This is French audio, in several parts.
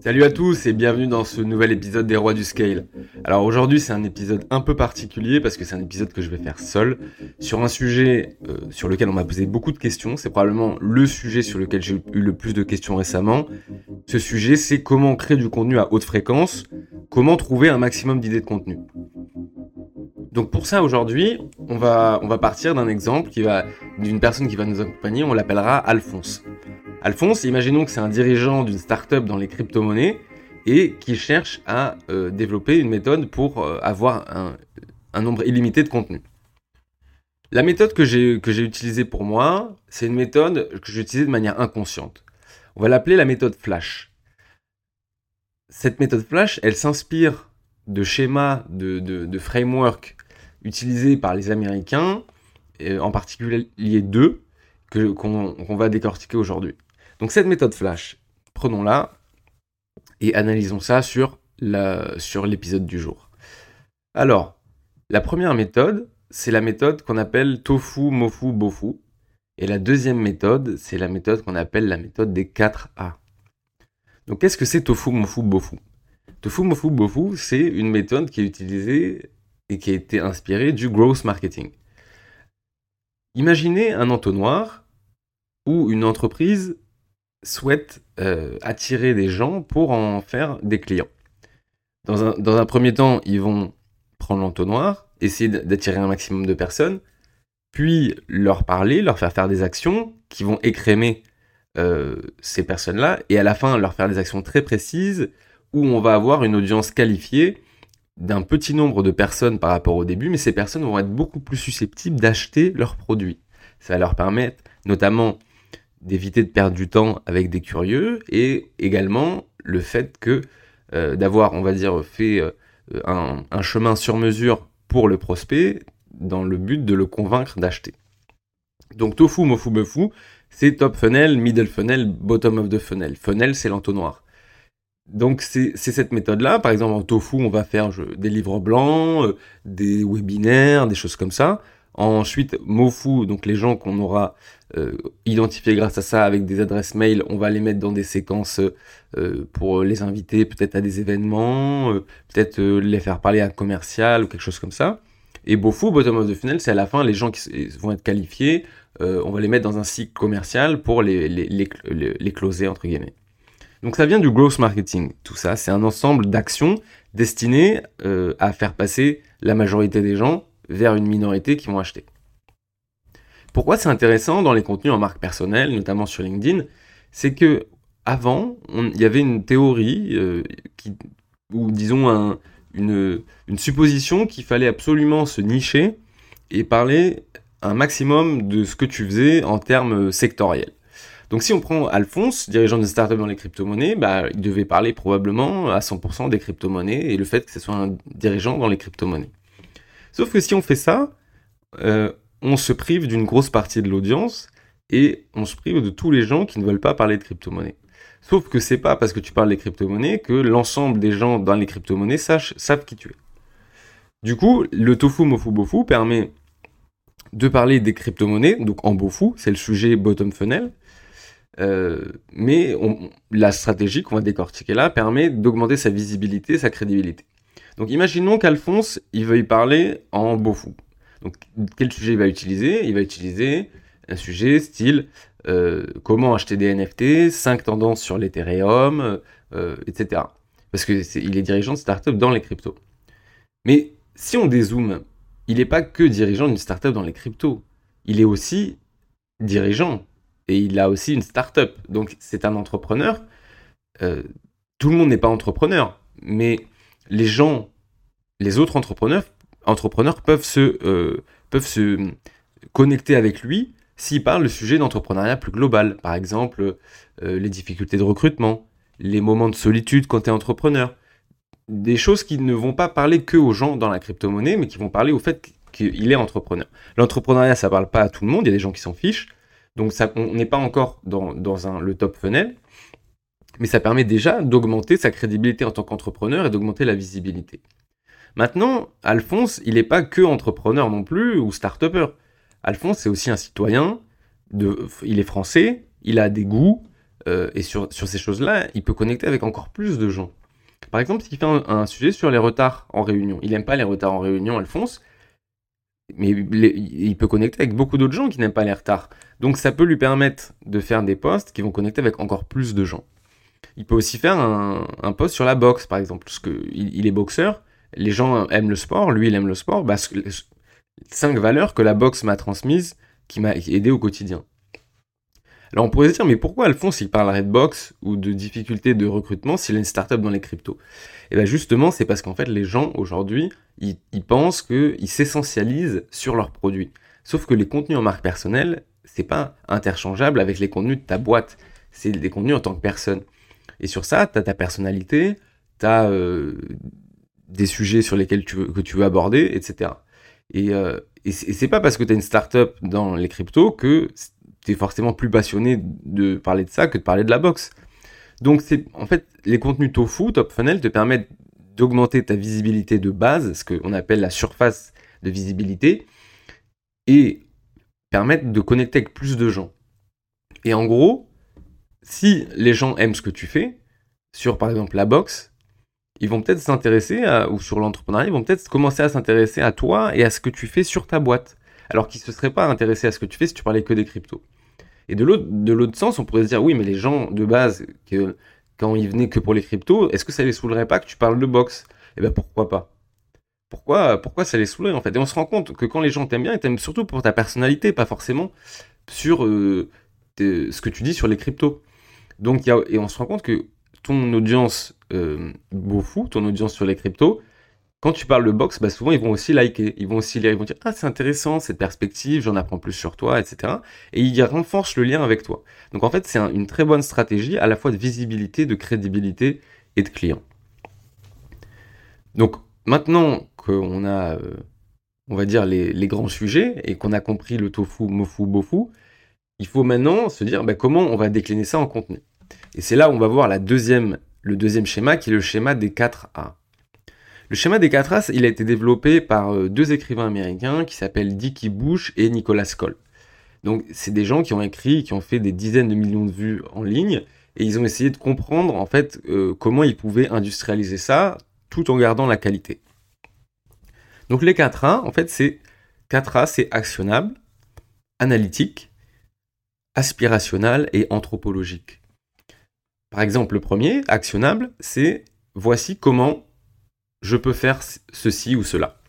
Salut à tous et bienvenue dans ce nouvel épisode des Rois du Scale. Alors aujourd'hui c'est un épisode un peu particulier parce que c'est un épisode que je vais faire seul sur un sujet euh, sur lequel on m'a posé beaucoup de questions. C'est probablement le sujet sur lequel j'ai eu le plus de questions récemment. Ce sujet c'est comment créer du contenu à haute fréquence, comment trouver un maximum d'idées de contenu. Donc pour ça aujourd'hui, on va, on va partir d'un exemple qui va d'une personne qui va nous accompagner, on l'appellera Alphonse. Alphonse, imaginons que c'est un dirigeant d'une startup dans les crypto-monnaies et qui cherche à euh, développer une méthode pour euh, avoir un, nombre illimité de contenus. La méthode que j'ai utilisée pour moi, c'est une méthode que j'ai utilisée de manière inconsciente. On va l'appeler la méthode Flash. Cette méthode Flash, elle s'inspire de schémas, de, frameworks utilisés par les Américains, en particulier deux, qu'on va décortiquer aujourd'hui. Donc cette méthode flash, prenons-la et analysons ça sur l'épisode du jour. Alors, la première méthode, c'est la méthode qu'on appelle tofu, mofu, bofu. Et la deuxième méthode, c'est la méthode qu'on appelle la méthode des 4 A. Donc qu'est-ce que c'est tofu, mofu, bofu? Tofu, mofu, bofu, c'est une méthode qui est utilisée et qui a été inspirée du growth marketing. Imaginez un entonnoir où une entreprise souhaitent euh, attirer des gens pour en faire des clients. Dans un, dans un premier temps, ils vont prendre l'entonnoir, essayer d'attirer un maximum de personnes, puis leur parler, leur faire faire des actions qui vont écrémer euh, ces personnes-là, et à la fin leur faire des actions très précises où on va avoir une audience qualifiée d'un petit nombre de personnes par rapport au début, mais ces personnes vont être beaucoup plus susceptibles d'acheter leurs produits. Ça va leur permettre notamment d'éviter de perdre du temps avec des curieux et également le fait que euh, d'avoir, on va dire, fait euh, un, chemin sur mesure pour le prospect dans le but de le convaincre d'acheter. Donc tofu, mofu, mefu, c'est top funnel, middle funnel, bottom of the funnel. Funnel, c'est l'entonnoir. Donc c'est cette méthode-là. Par exemple, en tofu, on va faire des livres blancs, euh, des webinaires, des choses comme ça. Ensuite, Mofu, donc les gens qu'on aura euh, identifiés grâce à ça avec des adresses mail, on va les mettre dans des séquences euh, pour les inviter peut-être à des événements, euh, peut-être les faire parler à un commercial ou quelque chose comme ça. Et Bofu, bottom of the funnel, c'est à la fin les gens qui vont être qualifiés, on va les mettre dans un cycle commercial pour les, les, les, les closer entre guillemets. Donc ça vient du growth marketing, tout ça, c'est un ensemble d'actions destinées à faire passer la majorité des gens vers une minorité qui vont acheter. Pourquoi c'est intéressant dans les contenus en marque personnelle, notamment sur LinkedIn C'est que avant, il y avait une théorie euh, qui, ou disons une, une supposition qu'il fallait absolument se nicher et parler un maximum de ce que tu faisais en termes sectoriels. Donc si on prend Alphonse, dirigeant de startup dans les crypto-monnaies, bah, il devait parler probablement à 100% des crypto-monnaies et le fait que ce soit un dirigeant dans les crypto-monnaies. Sauf que si on fait ça, euh, on se prive d'une grosse partie de l'audience et on se prive de tous les gens qui ne veulent pas parler de crypto-monnaie. Sauf que c'est pas parce que tu parles des crypto-monnaies que l'ensemble des gens dans les crypto-monnaies savent qui tu es. Du coup, le tofu mofu bofu permet de parler des crypto-monnaies, donc en bofu, c'est le sujet bottom funnel. Euh, mais la stratégie qu'on va décortiquer là permet d'augmenter sa visibilité, sa crédibilité. Donc imaginons qu'Alphonse, il veuille parler en beau fou. Donc quel sujet il va utiliser? Il va utiliser un sujet style euh, comment acheter des NFT, 5 tendances sur l'Ethereum, euh, etc. Parce qu'il est, est dirigeant de startup dans les cryptos. Mais si on dézoome, il n'est pas que dirigeant d'une startup dans les cryptos. Il est aussi dirigeant et il a aussi une startup. Donc c'est un entrepreneur. Euh, tout le monde n'est pas entrepreneur, mais les gens, les autres entrepreneurs, entrepreneurs peuvent se, euh, peuvent se connecter avec lui s'il parle le sujet d'entrepreneuriat plus global. Par exemple, euh, les difficultés de recrutement, les moments de solitude quand tu es entrepreneur. Des choses qui ne vont pas parler que aux gens dans la crypto-monnaie, mais qui vont parler au fait qu'il est entrepreneur. L'entrepreneuriat, ça parle pas à tout le monde, il y a des gens qui s'en fichent. Donc on n'est pas encore dans, dans un, le top funnel mais ça permet déjà d'augmenter sa crédibilité en tant qu'entrepreneur et d'augmenter la visibilité. Maintenant, Alphonse, il n'est pas que entrepreneur non plus ou start-upper. Alphonse, c'est aussi un citoyen, il est français, il a des goûts, euh, et sur, sur ces choses-là, il peut connecter avec encore plus de gens. Par exemple, s'il fait un, sujet sur les retards en réunion, il n'aime pas les retards en réunion, Alphonse, mais il peut connecter avec beaucoup d'autres gens qui n'aiment pas les retards. Donc ça peut lui permettre de faire des posts qui vont connecter avec encore plus de gens. Il peut aussi faire un, un post sur la boxe, par exemple, parce qu'il il est boxeur, les gens aiment le sport, lui il aime le sport, cinq valeurs que la boxe m'a transmises, qui m'a aidé au quotidien. Alors on pourrait se dire, mais pourquoi Alphonse il parlerait de boxe ou de difficultés de recrutement s'il a une startup dans les cryptos? Et bien justement, c'est parce qu'en fait les gens aujourd'hui, ils, pensent qu'ils s'essentialisent sur leurs produits. Sauf que les contenus en marque personnelle, c'est pas interchangeable avec les contenus de ta boîte. C'est des contenus en tant que personne. Et sur ça, tu as ta personnalité, tu as euh, des sujets sur lesquels tu veux, que tu veux aborder, etc. Et, euh, et c'est pas parce que tu as une startup dans les cryptos que tu es forcément plus passionné de parler de ça que de parler de la boxe. Donc en fait les contenus tofu, top funnel te permettent d'augmenter ta visibilité de base, ce qu'on appelle la surface de visibilité, et permettent de connecter avec plus de gens. Et en gros, si les gens aiment ce que tu fais, sur par exemple la boxe, ils vont peut-être s'intéresser, ou sur l'entrepreneuriat, ils vont peut-être commencer à s'intéresser à toi et à ce que tu fais sur ta boîte. Alors qu'ils ne se seraient pas intéressés à ce que tu fais si tu parlais que des cryptos. Et de l'autre sens, on pourrait se dire, oui, mais les gens de base, quand ils venaient que pour les cryptos, est-ce que ça les saoulerait pas que tu parles de boxe? Eh bien, pourquoi pas? Pourquoi, pourquoi ça les saoulerait en fait? Et on se rend compte que quand les gens t'aiment bien, ils t'aiment surtout pour ta personnalité, pas forcément sur euh, ce que tu dis sur les cryptos. Donc, y a, et on se rend compte que ton audience euh, fou, ton audience sur les cryptos, quand tu parles de boxe, bah souvent ils vont aussi liker, ils vont aussi lire, ils vont dire ah c'est intéressant cette perspective, j'en apprends plus sur toi, etc. Et ils renforcent le lien avec toi. Donc en fait c'est une très bonne stratégie à la fois de visibilité, de crédibilité et de client. Donc maintenant qu'on a, euh, on va dire les, les grands sujets et qu'on a compris le tofu, mofu, bofu, il faut maintenant se dire bah, comment on va décliner ça en contenu. Et c'est là où on va voir le deuxième schéma qui est le schéma des 4 A. Le schéma des 4 As, il a été développé par euh, deux écrivains américains qui s'appellent Dickie Bush et Nicolas Skoll. Donc c'est des gens qui ont écrit, qui ont fait des dizaines de millions de vues en ligne, et ils ont essayé de comprendre en fait euh, comment ils pouvaient industrialiser ça tout en gardant la qualité. Donc les 4 A, en fait, c'est 4 A, c'est actionnable, analytique, aspirationnel et anthropologique. Par exemple, le premier, actionnable, c'est voici comment je peux faire ceci ou cela.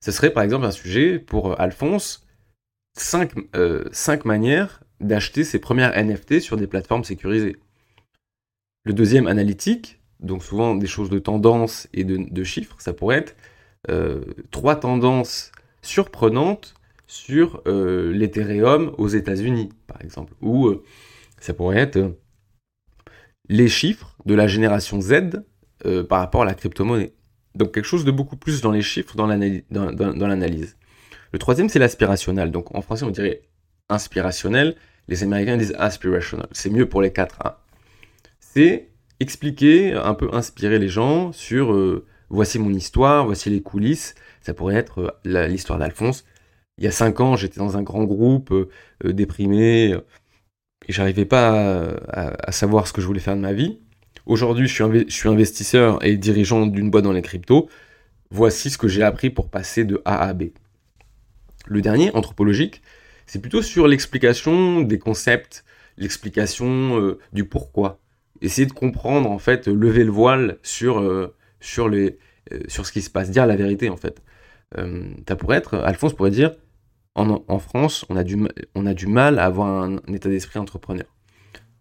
Ce serait par exemple un sujet pour euh, Alphonse, 5, euh, manières d'acheter ses premières NFT sur des plateformes sécurisées. Le deuxième, analytique, donc souvent des choses de tendance et de, chiffres, ça pourrait être euh, trois tendances surprenantes sur l'Ethereum aux États-Unis, par exemple. Ou ça pourrait être les chiffres de la génération Z par rapport à la crypto-monnaie. Donc quelque chose de beaucoup plus dans les chiffres, dans l'analyse. Le troisième, c'est l'aspirationnel. Donc en français, on dirait inspirationnel. Les Américains disent aspirational. C'est mieux pour les quatre. Hein. C'est expliquer, un peu inspirer les gens sur euh, voici mon histoire, voici les coulisses. Ça pourrait être euh, l'histoire d'Alphonse. Il y a cinq ans, j'étais dans un grand groupe, euh, déprimé, et j'arrivais pas à, savoir ce que je voulais faire de ma vie. Aujourd'hui, je, suis investisseur et dirigeant d'une boîte dans les cryptos. Voici ce que j'ai appris pour passer de A à B. Le dernier, anthropologique, c'est plutôt sur l'explication des concepts, l'explication euh, du pourquoi. Essayer de comprendre, en fait, lever le voile sur, euh, sur, les, euh, sur ce qui se passe, dire la vérité, en fait. être, Alphonse pourrait dire, en, France, on a, du, mal à avoir un état d'esprit entrepreneur.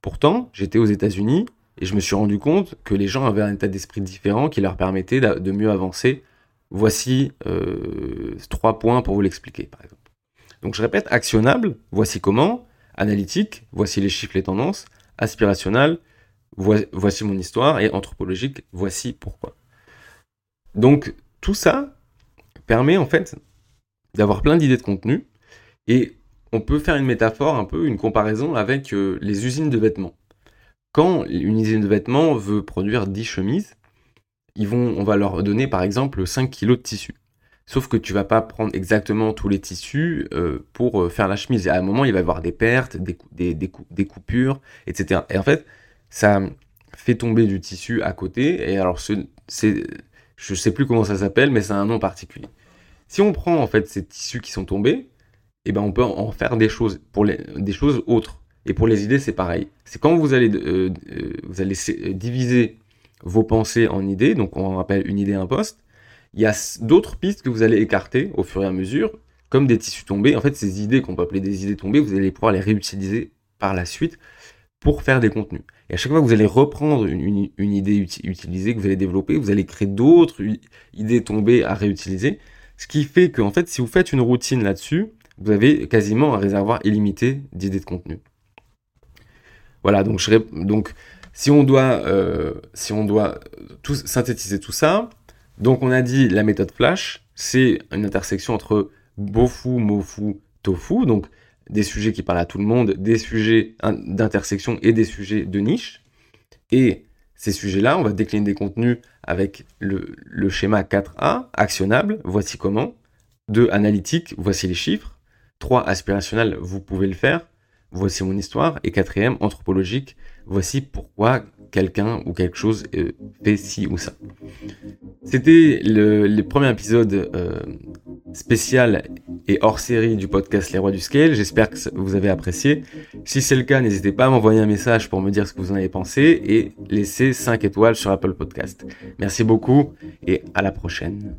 Pourtant, j'étais aux États-Unis, et je me suis rendu compte que les gens avaient un état d'esprit différent qui leur permettait de mieux avancer. Voici euh, trois points pour vous l'expliquer, par exemple. Donc je répète, actionnable, voici comment. Analytique, voici les chiffres, les tendances. Aspirationnel, voici mon histoire. Et anthropologique, voici pourquoi. Donc tout ça permet en fait d'avoir plein d'idées de contenu. Et on peut faire une métaphore, un peu une comparaison avec euh, les usines de vêtements quand une usine de vêtements veut produire 10 chemises, ils vont, on va leur donner par exemple 5 kg de tissu. Sauf que tu vas pas prendre exactement tous les tissus euh, pour euh, faire la chemise. À un moment, il va y avoir des pertes, des, des, des, coupures, etc. Et en fait, ça fait tomber du tissu à côté. Et alors, c'est, je sais plus comment ça s'appelle, mais c'est un nom particulier. Si on prend en fait ces tissus qui sont tombés, eh ben on peut en faire des choses pour des choses autres. Et pour les idées, c'est pareil. C'est quand vous allez euh, vous allez diviser vos pensées en idées, donc on appelle une idée un poste il y a d'autres pistes que vous allez écarter au fur et à mesure, comme des tissus tombés. En fait, ces idées qu'on peut appeler des idées tombées, vous allez pouvoir les réutiliser par la suite pour faire des contenus. Et à chaque fois que vous allez reprendre une, idée utilisée que vous allez développer, vous allez créer d'autres idées tombées à réutiliser. Ce qui fait que, en fait, si vous faites une routine là-dessus, vous avez quasiment un réservoir illimité d'idées de contenu. Voilà, donc, donc si on doit, euh, si on doit synthétiser tout ça, donc on a dit la méthode flash, c'est une intersection entre bofu, mofu, tofu, donc des sujets qui parlent à tout le monde, des sujets d'intersection et des sujets de niche. Et ces sujets-là, on va décliner des contenus avec le, schéma 4A, actionnable, voici comment. 2. Analytique, voici les chiffres. 3. Aspirationnel, vous pouvez le faire, voici mon histoire. Et quatrième, anthropologique, voici pourquoi quelqu'un ou quelque chose euh, fait ci ou ça. C'était le, premier épisode euh, spécial et hors série du podcast Les Rois du Scale. J'espère que vous avez apprécié. Si c'est le cas, n'hésitez pas à m'envoyer un message pour me dire ce que vous en avez pensé et laisser 5 étoiles sur Apple Podcast. Merci beaucoup et à la prochaine.